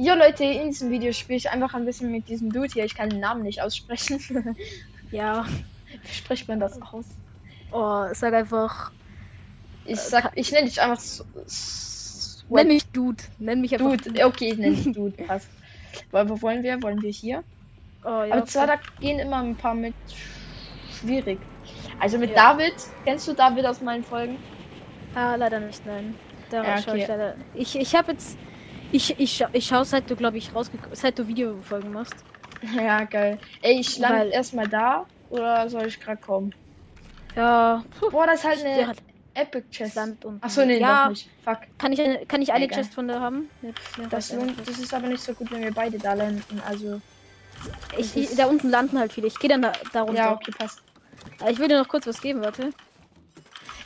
Ja, Leute, in diesem Video spiele ich einfach ein bisschen mit diesem Dude hier. Ich kann den Namen nicht aussprechen. Ja. Wie spricht man das aus? Oh, sag einfach. Ich sag, ich nenne dich einfach Nenn mich Dude. Nenn mich einfach. Dude. Okay, ich nenne dich Dude. Passt. Wo wollen wir? Wollen wir hier? Oh, ja. Aber zwar, da gehen immer ein paar mit schwierig. Also mit Ja. David. Kennst du David aus meinen Folgen? Ah, leider nicht, nein. Ja, okay. Ich, ich habe jetzt. Ich, ich, schau- ich schaue, seit du, glaube ich, rausgekommen seit du Videofolgen machst. Ja, geil. Ey, ich lande Weil- erstmal da. Oder soll ich gerade kommen? Ja. Boah, das ist halt eine hat Epic Chest. Sand und. Achso, nee, ja, nicht. Fuck. Kann ich eine, kann ich eine Egal. Chest von der haben? Jetzt, ja, Das, lohnt, das ist aber nicht so gut, wenn wir beide da landen. Also, ich, ist- da unten landen halt viele. Ich gehe dann da, da runter. ja, okay, passt. Aber Ich dir noch kurz was geben, warte.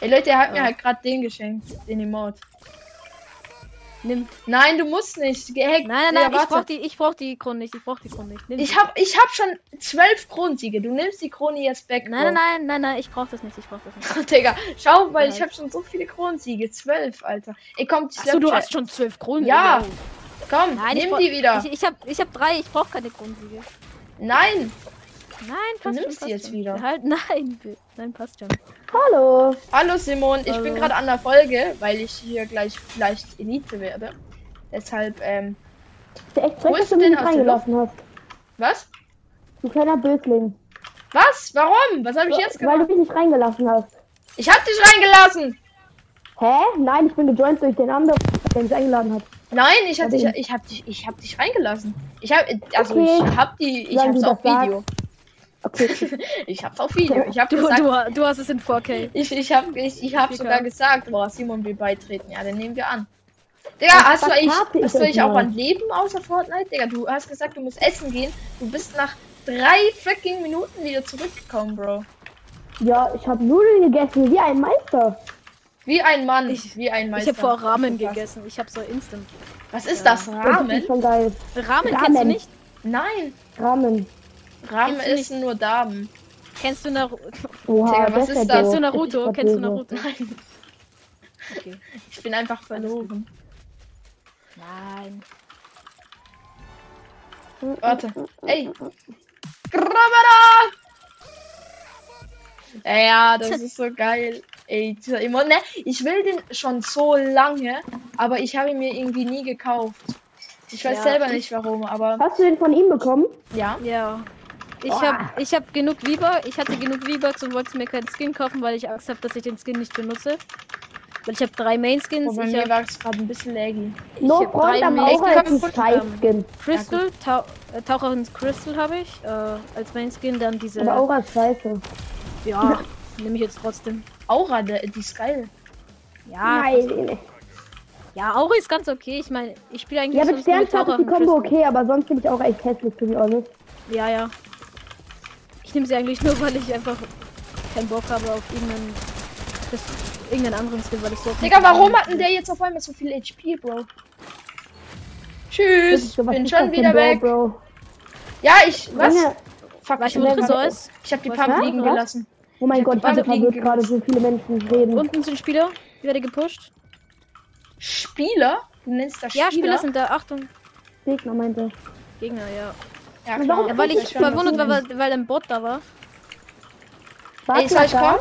Ey, Leute, er hat mir Ja. halt gerade den geschenkt. Den Emote. Nimm. Nein, du musst nicht. Gehackt. Nein, nein, Ja, nein, ich warte. brauch die, ich brauch die Krone nicht. Ich brauch die Krone nicht. Nimm Ich die. hab, ich hab schon zwölf Kronsiege. Du nimmst die Krone jetzt weg. Nein, nein, nein, nein, nein, ich brauch das nicht. Ich brauch das nicht. Digga, schau, weil Ja. ich hab schon so viele Kronsiege. Zwölf, Alter. Ey, komm, ich Achso, du hast schon zwölf Kronen. Ja. Wow. Komm, Nein, ich nimm die wieder. Ich, ich hab, ich hab drei. Ich brauch keine Kronensiege. Nein. Nein, passt nimmst schon, die passt jetzt wieder. Halt, nein, nein, passt schon. Hallo. Hallo Simon, ich bin Hallo. gerade an der Folge, weil ich hier gleich vielleicht Elite werde. Deshalb, ähm, ja echt Wo ist du denn der reingelassen hast. was? Du kleiner Bösling. Was? Warum? Was habe ich jetzt Weil gemacht? du mich nicht reingelassen hast. Ich hab dich reingelassen. Hä? Nein, ich bin gejoint durch den anderen, der mich eingeladen hat. Nein, ich hab dich, ich hab dich, ich hab dich reingelassen. Ich hab, also Okay. ich hab die, ich Solange hab's auf Video. Okay. Ich hab's auf Video. Ich hab Du, gesagt, du, du hast es in 4K. ich, ich hab, ich, ich hab Digga. sogar gesagt, boah, Simon will beitreten. Ja, dann nehmen wir an. Digga, hast du hab ich hast du eigentlich auch mal? an Leben außer Fortnite? Digga, du hast gesagt, du musst essen gehen. Du bist nach drei freaking Minuten wieder zurückgekommen, Bro. ja, ich habe Nudeln gegessen, wie ein Meister. Wie ein Mann, Ich- wie ein Ich Meister. habe vor Ramen gegessen. Ich habe so instant. Was ist Ja. das? Das Ramen? ist schon geil. Ramen, kennst du Ramen. nicht? Nein, Ramen. Ramen Kennst du essen nur Damen. Kennst du Naruto? Oha, Digga, was ist das? Kennst du Naruto? Das ist Kennst du. Naruto? Nein, Okay. ich bin einfach verloren. Nein. Warte. Ey. Grabada! Ja, das ist so geil. Ey, dieser Emo ne, ich will den schon so lange, aber ich habe ihn mir irgendwie nie gekauft. Ich weiß Ja, selber ich- nicht warum, aber Hast du den von ihm bekommen? ja. Ja. Ich Boah. hab, ich hab genug V-Bucks. Ich hatte genug V-Bucks und wollte mir keinen Skin kaufen, weil ich Angst habe, dass ich den Skin nicht benutze. Weil ich habe drei Main-Skins. Bei Ich mir habe war es gerade ein bisschen laggy. No hab Front drei am Main- Scheiß-Skin. Crystal, Tau äh, Taucher ins Crystal habe ich äh, als Main-Skin. Dann diese. Aber Aura ist scheiße. Ja, nehme ich jetzt trotzdem. Aura, der, die ist geil. Ja, Nein. ja, Aura ist ganz okay. Ich meine, ich spiele eigentlich Ja, mit Taucher ist die Kombo okay, aber sonst finde ich auch echt hässlich, to be honest. Ja, ja. Ich nehme sie eigentlich nur, weil ich einfach keinen Bock habe auf irgendeinen, das, irgendeinen anderen Skin, weil ich so. Digga, warum hat denn der jetzt auf einmal so viel HP, Bro? Tschüss, was bin schon wieder Bro, weg. Bro? Ja, ich, was? Fuck, ich du, wo hab, Tresor ist? ich hab die? Pump liegen Was? gelassen. Oh mein Gott, ich Warte, verwirrt fliegen gerade so viele Menschen reden. Unten sind Spieler. Ich werde gepusht. Spieler? Du nennst das Ja, Spieler? Spieler sind da. Achtung. Gegner meinte. Gegner, ja. Ja, klar. warum Ja, weil ich verwundert war, weil, weil ein Bot da war. Ey, soll ich kommen?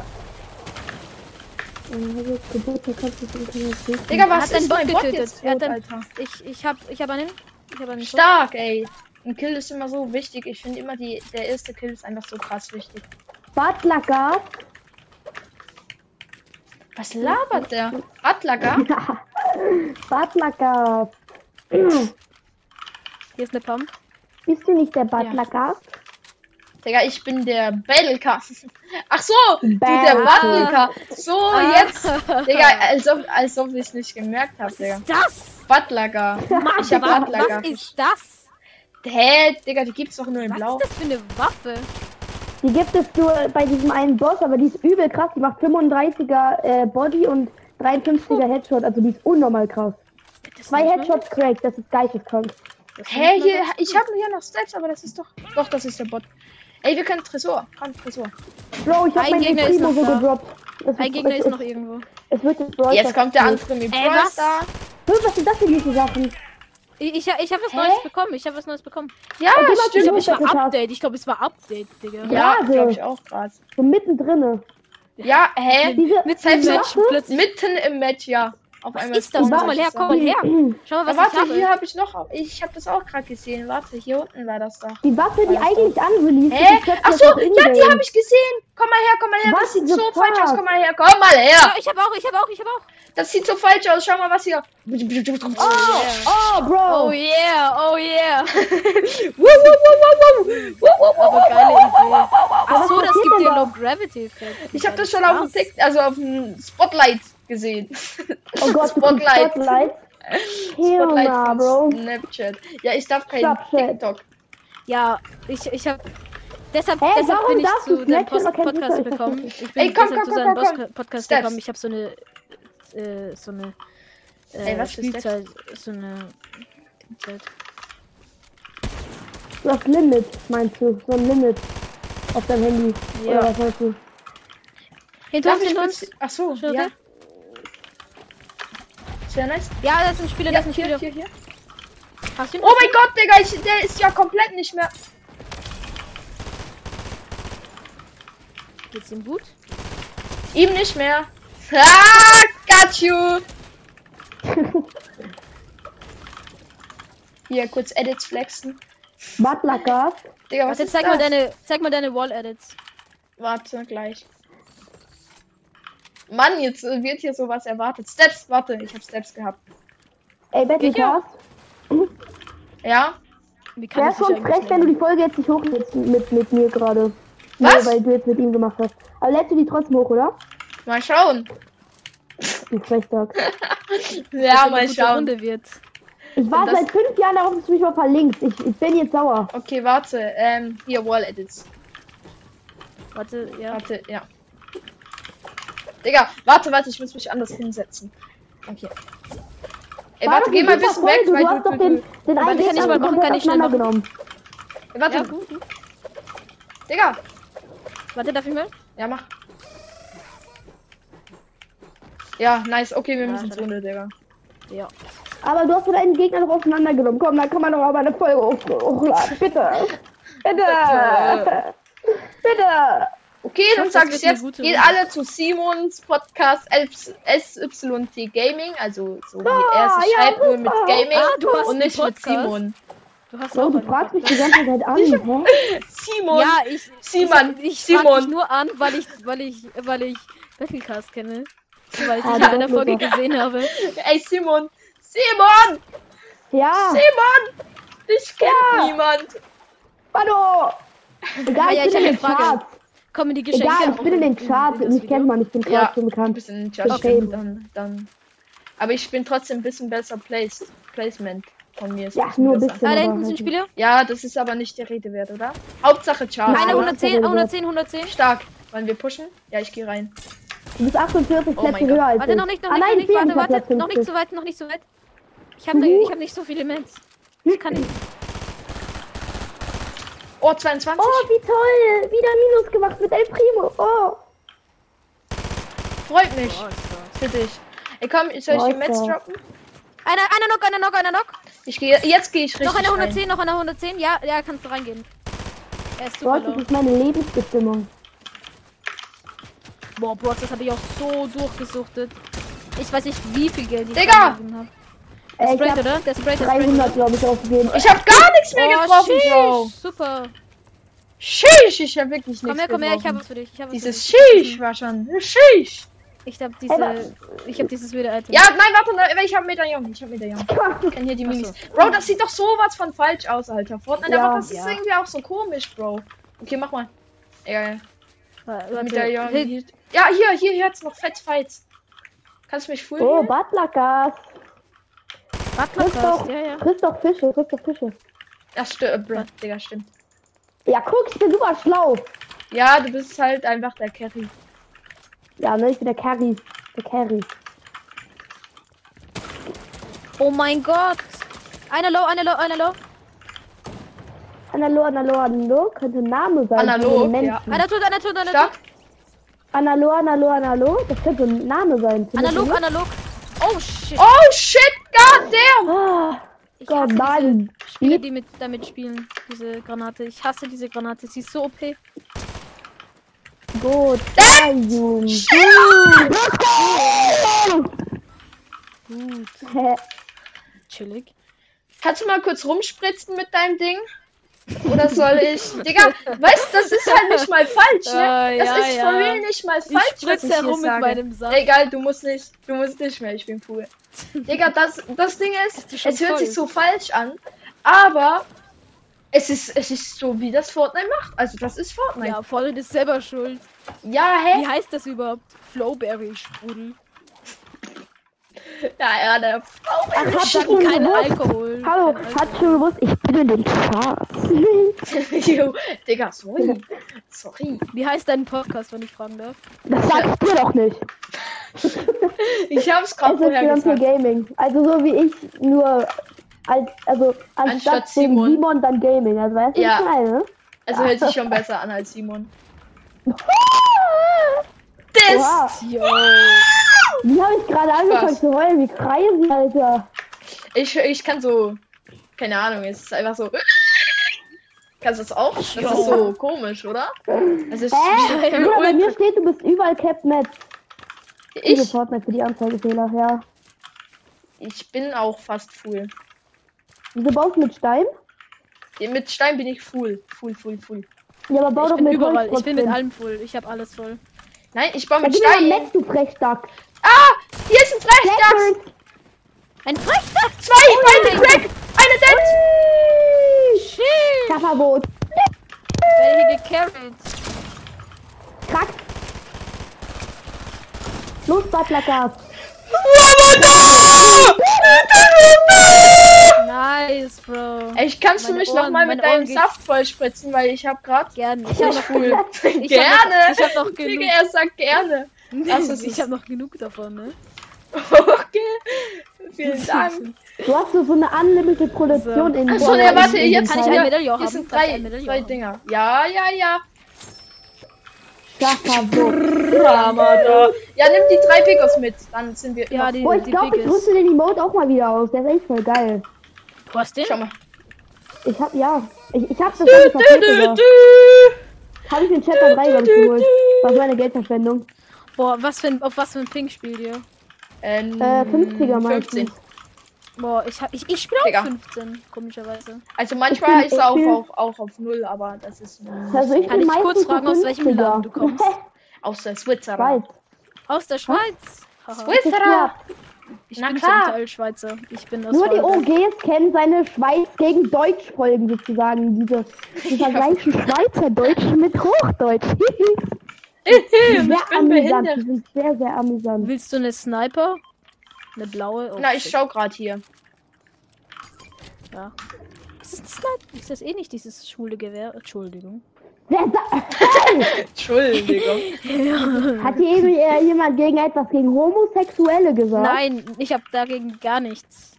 Digga, was hat ist Bot mein Bot getötet. jetzt tot, einen-? Ich, ich hab, ich hab einen. Ich hab einen. Stark, ey. Ein Kill ist immer so wichtig. Ich finde immer, die, der erste Kill ist einfach so krass wichtig. Badlacker. Was labert der? Adlager? Badlacker. Hier ist eine Pump. Bist du nicht der Badlacker? Digga, ich bin der Battlecar. Ach so, du der Battle. Battlecar. So, Ah. jetzt. Digga, als ob, als ob ich nicht gemerkt habe, Digga. Was ist das? Buttlager. Ich hab was, Buttlager. was ist das? Hä, Digga, die gibt's doch nur in Was Blau. ist das für eine Waffe? Die gibt es nur bei diesem einen Boss, aber die ist übel krass. Die macht 35er äh, Body und 53er Headshot. Also die ist unnormal krass. Zwei Headshots crack, das ist geisteskrank. Hä, mal hier, ich habe hier noch Stats, aber das ist doch. Doch, das ist der Bot. Ey, wir können Tresor. Komm, Tresor. Bro, ich hab Ein Gegner ist Primo noch so gedroppt. Das Ein Gegner es, ist es, noch irgendwo. Es wird jetzt Brawl Jetzt kommt der andere mit Ey, Brawl was? Star. Was sind das für diese Sachen? Ich, ich, ich habe was Hä? Neues bekommen. Ich habe was Neues bekommen. Ja, geh mal Ich stimmt. glaube, es war. Update. Ich glaube, es war Update, Digga. Ja, Gerade. glaube ich auch gerade. So mittendrin. Ja, hä? Diese, Mit Selbst dem noch Match plötzlich. Mitten im Match, ja. Auf Was einmal ist das? Komm mal her, komm mal her. Schau mal, was ich warte, habe. hier habe ich noch. Ich habe das auch gerade gesehen. Warte, hier unten war das doch. die Waffe, die eigentlich unreleased Hä? ist, Ach so, ja, die habe ich gesehen. Komm mal her, komm mal her. Das Was sieht the so fuck? falsch aus. Komm mal her, komm mal her. Ja, ich habe auch, ich habe auch, ich habe auch. Das sieht so falsch aus. Schau mal, was hier. Oh, yeah. oh, Bro. Oh yeah, oh yeah. Wuh, wuh, wuh, wuh, wuh. Wuh, wuh, wuh, Aber wuh, geile wuh, wuh, Idee. wuh, wuh, wuh. Ach so, das gibt dir? Low Gravity Effekt. Ich habe das schon auf dem Tick, also auf dem Spotlight gesehen. Oh Gott, Spotlight. Spotlight. Spotlight von Bro. Snapchat. Ja, ich darf kein Snapchat. TikTok. Ja, ich, ich habe Deshalb, Hä, deshalb bin ich zu deinem Podcast Fußball? Ich gekommen. verstehe Ich bin Ey, komm, deshalb komm, zu komm, seinem komm, Post Podcast Steps. gekommen. Ich habe so eine äh, so eine äh, Ey, was Spielzeit, so eine Spielzeit. Du hast Limit, meinst du? So ein Limit auf deinem Handy. Ja. Oder was meinst du? Hinter uns, hinter uns. Ach so, Schon ja. Sehr nice. Ja, das ist ein Spieler, Ja, das ist ein hier, Spieler. hier, hier. Hast du ihn? Oh mein Gott, Digga, ich, der ist ja komplett nicht mehr... Geht's ihm gut? Ihm nicht mehr. Ah, got you. Hier, kurz Edits flexen. Butlergas. Digga, was Warte, ist zeig das? mal deine, zeig mal deine Wall Edits. Warte, gleich. Mann, jetzt äh, wird hier sowas erwartet. Steps, warte, ich hab Steps gehabt. Ey, Battlecast. Ja? Wie kann Wäre schon frech, wenn du die Folge jetzt nicht hochlädst mit, mit mir gerade. Was? Nur weil du jetzt mit ihm gemacht hast. Aber lädst du die trotzdem hoch, oder? Mal schauen. Du Frechdog. Ja, mal schauen. Runde wird. Ich war das- seit fünf Jahren darauf, dass du mich mal verlinkst. Ich, ich bin jetzt sauer. Okay, warte. Ähm, hier, Wall Edits. Warte, ja. Warte, ja. Digga, warte, warte, ich muss mich anders hinsetzen. Okay. Ey, War warte, geh mal ein bisschen weg, Folge. weil du hast du, doch du, den, du, den Aber einen kann ich Gegner mal machen, kann ich schnell machen. auseinandergenommen. Warte, Ja, gut. Digga. Warte, darf ich mal? Ja, mach. Ja, nice. Okay, wir Ja, müssen. Runde, Digga. Ja. Aber du hast doch deinen Gegner doch auseinandergenommen. Komm, dann kann man doch mal eine Folge hoch- hochladen. Bitte. Bitte. Bitte. Okay, Ich dann hoffe, sag ich jetzt, geht Runde. alle zu Simons Podcast SYT Gaming, also so wie Ah, er sich ja, schreibt, nur mit. Gaming Ah, du hast und nicht mit. Simon. Du hast Bro, auch du fragst mich die ganze Zeit an. Hä? Simon! Ja, ich. Simon, Ich, ich Simon. frag dich nur an, weil ich, weil ich, weil ich Battlecast kenne. Weil ich Ah, dich in einer Folge gesehen habe. Ey, Simon! Simon! Ja. Simon! Dich kennt Ja. niemand! Hallo. Egal, Ah, ja, ich ich bin hab in den eine Frage. Charts. Kommen die Geschenke Egal, ich bin in den Charts. Mich kennt Video? man, ich bin Ja, ein bekannt. bisschen in den Chat Okay. dann, dann. Aber ich bin trotzdem ein bisschen besser placed. Placement von mir ist Ja, nur ein bisschen. Ah, da hinten sind halt Spieler. Ja, das ist aber nicht der Rede wert, oder? Hauptsache Charts. Nein, Eine aber- 110, Rede 110, 110. Stark. Wollen wir pushen? Ja, ich gehe rein. Du bist 48 Oh Plätze höher als Warte, ich. noch nicht, noch ah, nicht, nein, noch nicht, warte, 54 warte. Noch nicht 50. so weit, noch nicht so weit. Ich habe Mhm. ich hab nicht so viele Mets. Ich kann nicht. Oh, 22. Oh, wie toll. Wieder Minus gemacht mit El Primo. Oh. Freut mich. Für dich. Ey, komm, soll ich die. Mets droppen? Einer, einer Knock, einer Knock, einer Knock. Ich gehe, jetzt gehe ich richtig Noch einer rein. 110, noch einer 110. Ja, ja, kannst du reingehen. Er ist super das ist meine Lebensbestimmung. Boah, Bro, das habe ich auch so durchgesuchtet. Ich weiß nicht, wie viel Geld ich Digga! habe. Der ich sprayt, hab oder? Der sprayt, der sprayt. 300, glaube ich, aufgegeben. Ich habe gar nichts mehr Oh, getroffen, Bro. sheesh, Super. Sheesh, ich habe wirklich nichts Komm her, komm her, ich habe was für dich. Ich habe Dieses Sheesh war schon. Sheesh. Ich wa- diese. Ich habe dieses wilde Item. Ja, nein, warte, nein, ich habe Medaillon. Ich habe Medaillon. Ich kann hier die Ach so. Minis. Bro, das sieht doch sowas von falsch aus, Alter. Fortnite, Ja. aber das ist Ja. irgendwie auch so komisch, Bro. Okay, mach mal. Ja, Warte, Medaillon. Hey, Hier. Ja, hier, hier, hier hat's noch Fett Fights. Kannst du mich fühlen? Oh, Butlergas. Butler Frisst doch, Cast, ja, ja. frisst doch Fische, frisst doch Fische. Das stimmt, Bro. Digga, stimmt. Ja, guck, ich bin super schlau. Ja, du bist halt einfach der Carry. Ja, ne, ich bin der Carry. Der Carry. Oh mein Gott. Einer low, einer low, einer low. Analog, analog, analog könnte ein Name sein. Analog, ja. Einer tot, einer tot, einer Stark. tot. Analog, analog, analog, das könnte ein Name sein. Analog, analog. Oh shit. Oh shit, god damn! Ah, Ich diese nein. Spiele, die mit damit spielen. Diese Granate. Ich hasse diese Granate. Sie ist so OP. Gut. Äh! Jun. Gut. Chillig. Kannst du mal kurz rumspritzen mit deinem Ding? Oder soll ich? Digga, weißt das ist halt nicht mal falsch, ne? Äh, Das ja, ist ja. real nicht mal falsch, spritze ich hier herum mit sage. meinem Saft. Egal, du musst nicht, du musst nicht mehr, ich bin cool. Digga, das, das Ding du ist, schon es hört voll? sich so falsch an, aber es ist, es ist so, wie das Fortnite macht. Also, das ist Fortnite. Ja, Fortnite ist selber schuld. Ja, Wie hä? heißt das überhaupt? Flowberry-Sprudel. Ja, ja, der Ach, habt ihr Schatten schon kein gewusst? Alkohol. Hallo, Kein hat schon gewusst, ich bin in den Charts. Jo, Digga, sorry. Sorry. Wie heißt dein Podcast, wenn ich fragen darf? Das sag ich dir doch nicht. Ich hab's gerade vorher SSG gesagt. Gaming. Also so wie ich, nur als, also anstatt, Anstatt dem Simon. Simon dann Gaming. Also weißt du, Ja. was ich meine? Also hört sich schon besser an als Simon. Oha. Das! Wie habe ich gerade angefangen zu heulen? Wie crazy, Alter. Ich, ich kann so. Keine Ahnung, es ist einfach so. Kannst du das auch? Das ist so komisch, oder? Das ist? Ja, Bruder, bei mir steht, du bist überall Captain Matt. Ich? ich, Fortnite für die Anzeigefehler, ja. ich bin auch fast full. Wieso baust du mit Stein? Mit Stein bin ich full. Full, full, full. Ja, aber bau Ich doch bin mit überall. Ich bin mit allem voll. Ich habe alles voll. Nein, ich baue mit mal Stein. Max, du Frechdachs. Ah! Hier ist ein Frechdachs! Ein Frechdachs! Zwei! Beide Crack! Eine Dead! Shit! Kafferboot. Werde hier gecarried. Krack. Los, Butlergas. Nice, Bro. Ey, kannst du Meine mich Ohren- nochmal mit meine deinem Saft vollspritzen, weil ich hab grad. Gerne. Ich habe noch, Cool. ich hab noch, gerne! ich hab noch genug. Digga, er sagt gerne. Das ist ich habe noch genug davon, ne? Okay. Vielen Dank. Du hast so, so eine unlimited Produktion So. in Achso, in- warte, in jetzt Kann ich ein Medaillon Hier haben? sind Kann ich drei, drei? Dinger. Ja, ja, ja. Ramada. Ja, nimm die drei Picos mit. Dann sind wir. Ja, die, Boah, ich glaube, ich rüste den Emote auch mal wieder aus. Der ist echt voll geil. Du hast den? Schau mal. Ich hab, ja. Ich, ich hab das Du, alles du, verpasst, du, sogar. du. Hab ich den Chat dann 3, glaube ich, geholt. War so eine Geldverschwendung. Boah, was für ein, auf was für ein Ping spielt ihr? Ähm, Äh, 50er meistens. 15. Boah, ich, hab- ich, ich spiele Digga. auch 15, komischerweise. Also manchmal Ich ist er auch auf, auch auf 0, aber das ist Also ich Kann ich kurz fragen, so aus welchem 50er. Land du kommst? aus der Switzerland. Schweiz. Aus der Schweiz. Switzerland. Ich Na bin klar. zum Teil Schweizer. Ich bin aus Nur die. OGs kennen seine Schweiz gegen Deutsch Folgen sozusagen. Diese, die vergleichen Schweizerdeutsch mit Hochdeutsch. ich bin amüsant. behindert. Die sind sehr, sehr amüsant. Willst du eine Sniper? Eine blaue? Oh, Na, ich shit. schau gerade hier. Ja. Ist das, ein Sniper? ist das eh nicht dieses schwule Gewehr? Entschuldigung. Entschuldigung. Hat hier eben äh, jemand gegen etwas gegen Homosexuelle gesagt? Nein, ich habe dagegen gar nichts.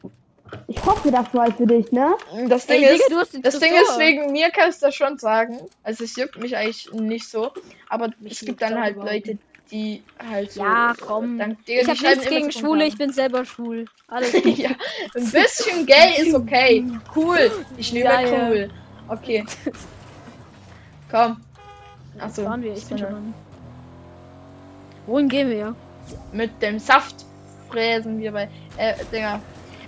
Ich hoffe, das war für dich, ne? Das Ding Ey, ist, Digga, hast das Ding ist, wegen mir kannst du das schon sagen. Also es juckt mich eigentlich nicht so. Aber Mich es gibt dann halt Leute, die halt so. Ja, komm. Dann, Digga, Ich schreiben nichts gegen Schwule, ich bin selber schwul. Alles ja, ein bisschen gay ist okay. Cool. Ich nehme Ja, ja. cool. Okay. Komm. Achso. waren wir? Ich bin schon. Wohin gehen wir? Mit dem Saft fräsen wir bei. Äh, Dinger.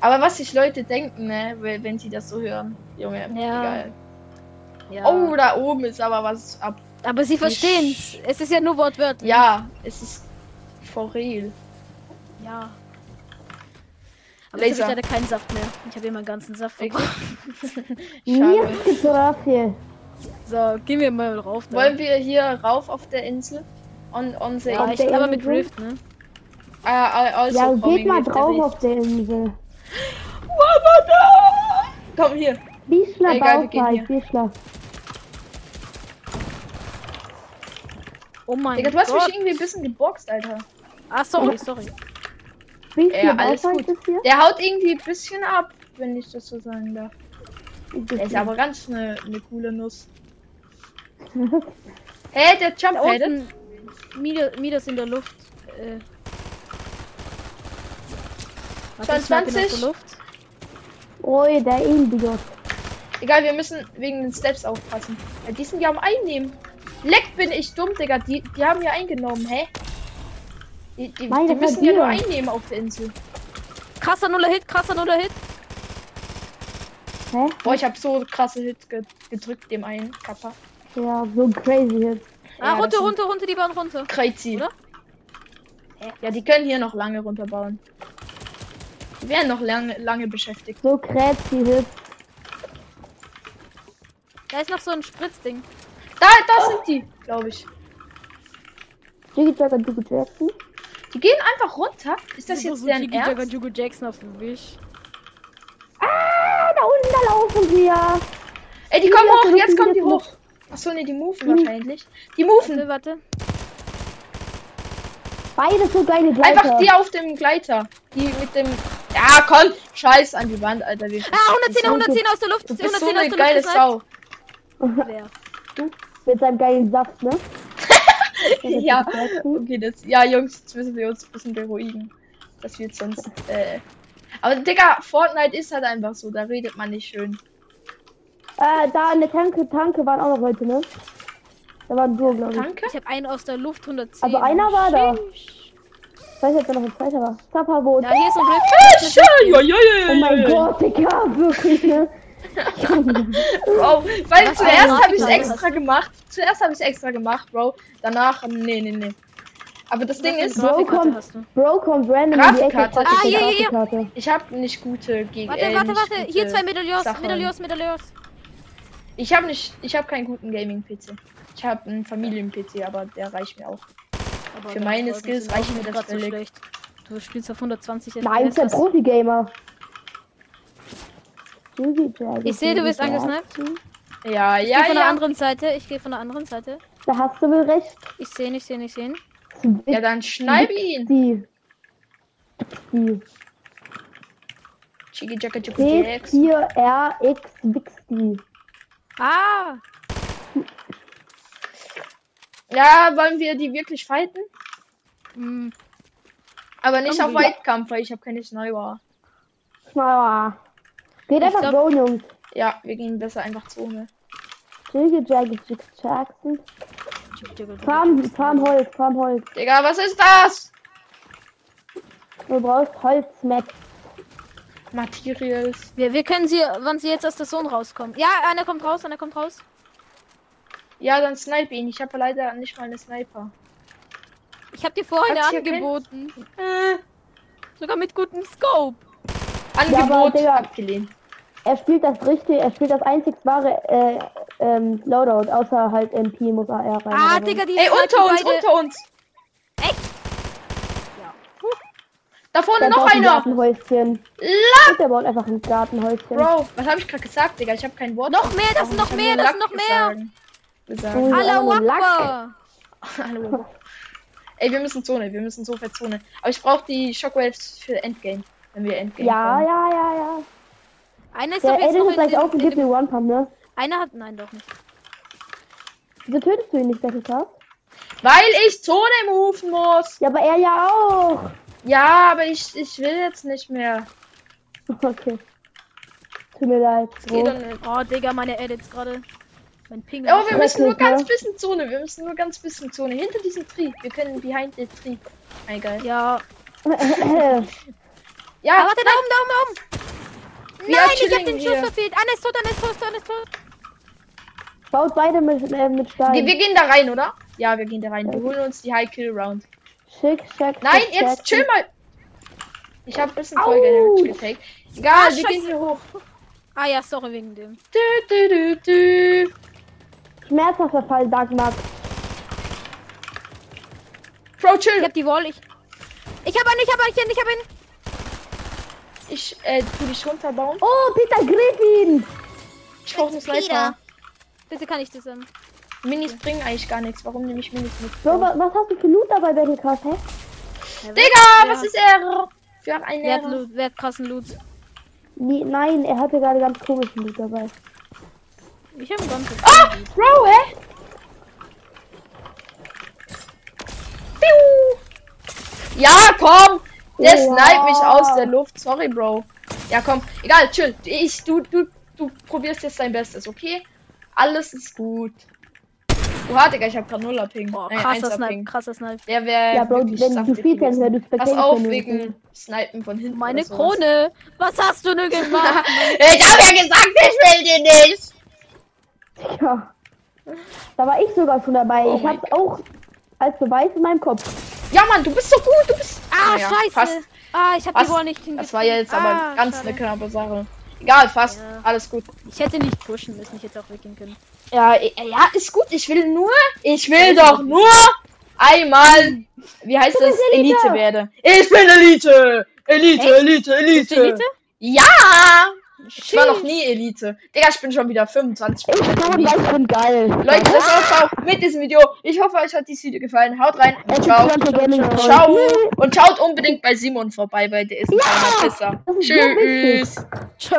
Aber was sich Leute denken, ne, wenn wenn sie das so hören. Junge, Ja. egal. Ja. Oh, da oben ist aber was ab. Aber sie verstehen's. Es ist ja nur wortwörtlich. Ja, es ist for real. Ja. Aber jetzt Laser. habe ich leider keinen Saft mehr. Ich habe hier meinen ganzen Saft verbraucht. So, gehen wir mal rauf. Da. Wollen wir hier rauf auf der Insel? On, on the ja, ich glaube mit Insel? Rift, ne? Ah, also Ja, geht mal drauf auf der Insel. Komm hier. Bischler Egal, wir gehen hier. Bischler. Oh mein Digga, du hast Gott. mich irgendwie ein bisschen geboxt, Alter. Ah, sorry, sorry. Bischler Ja, alles gut. ist hier. Der haut irgendwie ein bisschen ab, wenn ich das so sagen darf. Der ist aber ganz eine, eine coole Nuss. Hey, der Jump Da headed. unten. Midas, Midas in der Luft. Äh. Warte, ich snipe ihn aus 22. der Luft. Oh, der Idiot. Egal, wir müssen wegen den Steps aufpassen. Ja, die sind ja am Einnehmen. Leck bin ich dumm, Digga. Die, die haben ja eingenommen, hä? Die, die, die müssen ja nur einnehmen auf der Insel. Krasser Nuller Hit, krasser Nuller Hit. Hä? Boah, ich habe so krasse Hits ge gedrückt, dem einen Kappa. Ja, so crazy Hit. Ah, Ja, runter, runter, runter, die bauen runter. Crazy. Oder? Ja, die können hier noch lange runterbauen. Die werden noch lange, lange beschäftigt. So crazy Hit. Da ist noch so ein Spritzding. Da, da sind die, glaube ich. Jiggy Jagger, Jiggy Jackson. Die gehen einfach runter. Ist das jetzt so deren Jiggy Jagger? Jugo Jackson auf dem Wisch. Ah, da unten, da laufen wir. Ey, die kommen hoch. die Jetzt kommen die hoch. Achso, ne, die moven Mhm. wahrscheinlich. Die moven. Warte, warte. Beide so geile Gleiter. Einfach die auf dem Gleiter. Die mit dem. Ja, komm. Scheiß an die Wand, Alter. Wir Ah, 110, 110 aus der Luft. du bist so 110 aus eine der geile Luft. Sau. Wer? Mit seinem geilen Saft, ne? ja. Okay, das. Ja, Jungs, jetzt müssen wir uns ein bisschen beruhigen. Das wird sonst. Äh. Aber Digga, Fortnite ist halt einfach so. Da redet man nicht schön. Äh, da eine Tanke, Tanke waren auch noch Leute, ne? Da waren so, glaube ich. Danke. Ich habe einen aus der Luft 110. Also einer war da. Ich weiß jetzt, noch ein zweiter war. Zapperboot. Ja, hier ist ein ja, ja, Oh mein Gott, Digga, wirklich, ne? Bro, weil Was zuerst habe ich extra gemacht. Zuerst habe ich extra gemacht, Bro. Danach, ähm, nee, nee, nee. Aber das Ding ist, Bro, kommt-. Bro kommt random in die Ecke. Grafikkarte. Ah, hier, hier, hier. Ich habe nicht gute gegen. Warte, äh, warte, warte. Hier zwei Medaillons. Medaillons, Medaillons. Ich habe nicht, ich habe keinen guten Gaming-PC. Ich habe einen Familien-PC, aber der reicht mir auch. Aber Für meine Skills reichen mir das grad so völlig. schlecht. Du spielst auf 120 Nein, ist der FPS. Profi-Gamer. Ich sehe, du bist angesniped. Jackson. Ja, Ich ja, gehe von der ja. anderen Seite. Ich gehe von der anderen Seite. Da hast du wohl recht. Ich sehe ihn, ich sehe ihn, ich sehe ihn. Ja, dann schneib ihn. Die. Die. Chigi Jacka Jacka Jacks. P4RX Wixty. Ah! Ja, wollen wir die wirklich fighten? Hm. Aber nicht Komm, auf ja. Weitkampf, weil ich habe keine Sniper. Schmaler. Geht Ich einfach glaub- go, Jungs. Ja, wir gehen besser einfach Jagger, Jiggy Jackson. Farm, Farm Holz, Farm Holz. Digga, was ist das? Du brauchst Holzmets. Materials. Wir, wir können sie, wann sie jetzt aus der Zone rauskommen. Ja, einer kommt raus, einer kommt raus. Ja, dann snipe ihn. Ich habe leider nicht mal eine Sniper. Ich habe dir vorhin Hat's angeboten. Äh, Sogar mit gutem Scope. Angebot aber, Digga, abgelehnt. Er spielt das richtig, er spielt das einzig wahre äh, ähm, Loadout, außer halt MP muss AR rein. Ah. Digga, die Ey, unter uns, beide. unter uns. Echt? Da vorne noch baut ein einer. Gartenhäuschen. La Und der baut einfach ein Gartenhäuschen. Bro, was habe ich gerade gesagt, Digga? Ich habe kein Wort. Noch mehr, das noch mehr, das noch mehr. Gesagt. Oh, Lack. Akbar. Hallo. Ey, wir müssen Zone, wir müssen so Zone. Aber ich brauche die Shockwaves für Endgame, wenn wir Endgame Ja, kommen. ja, ja, ja. Einer ist Der doch jetzt Edit noch ist in, gleich in, auf und in gibt mir dem, One Pump, ne? Einer hat, nein, doch nicht. Wieso tötest du ihn nicht, Battlecast? Weil ich Zone moven muss. Ja, aber er ja auch. Ja, aber ich, ich will jetzt nicht mehr. Okay. Tut mir leid. Bro. Oh, Digga, meine Edits gerade. Mein Ping. Oh, wir müssen nur ganz bisschen Zone. Wir müssen nur ganz bisschen Zone. Hinter diesem Tree. Wir können behind the tree. Mein geil. ja. Ja, Ah, warte, da oben, da oben, da oben. Wir Nein, ich hab den. Schuss verfehlt. Einer ist tot, einer ist tot, einer ist tot. Baut beide mit, äh, mit Stein. wir, wir gehen da rein, oder? Ja, wir gehen da rein. Wir holen uns die High Kill Round. Schick, schick, Nein, schick, jetzt schick. chill mal. Ich habe ein bisschen Au. Folge Damage getaked. Egal, Ah, wir scheiße. gehen hier hoch. Ah ja, sorry wegen dem. Du, du, du, du. Schmerzhafter Fall, Dark Max. Bro, Ich chill. hab die Wall, ich. Ich hab einen, ich hab einen, ich hab einen. Ich äh, tu dich runterbauen. Oh, Peter Griffin! Ich brauche einen Peter. Sniper. Bitte kann ich das ähm. Minis bringen eigentlich gar nichts. Warum nehme ich Minis mit? Bro, wa was hast du für Loot dabei, Battlecast, hä? Digga, was ist er? Für ein Wer hat, Ehre. Loot, wer hat krassen Loot? Nie, nein, er hatte gerade ganz komischen Loot dabei. Ich hab einen ganz Ah, Bro, hä? Piu. Ja, komm. Der Ja. snipe mich aus der Luft. Sorry, Bro. Ja, komm. Egal, chill. Ich, du, du, du probierst jetzt dein Bestes, okay? Alles ist gut. Oha, Digga, ich hab grad nuller Ping. Boah, krasser 1er Snipe, Ping. krasser Snipe. Der wäre Ja, Bro, wenn du kennst, gewesen. wenn du Pass auf wegen Snipen von hinten. Meine. Krone! Was hast du denn gemacht? Ich hab ja gesagt, ich will die nicht. Ja. Da war ich sogar schon dabei. Oh ich hab's auch als Beweis in meinem Kopf. Ja, Mann, du bist so gut. Du bist. ah, Naja, scheiße! Fast. Ah, ich hab Was? die Wall nicht hingekriegt. Das war ja jetzt aber ah, ganz schade. eine knappe Sache. Egal, fast. Ja. Alles gut. Ich hätte nicht pushen müssen, ich hätte auch weggehen können. Ja, ja, ist gut. Ich will nur. Ich will doch nur einmal. Wie heißt das? Elite. Elite werde. Ich bin Elite. Elite, Echt? Elite, Elite. Elite? Ja! Ich war noch nie Elite. Digga, ich bin schon wieder 25. Ich bin geil. Leute, das war's auch mit diesem Video. Ich hoffe, euch hat dieses Video gefallen. Haut rein und ciao. Ciao. Und schaut unbedingt bei Simon vorbei, weil der ist ein kleiner Pisser. Tschüss. Ciao,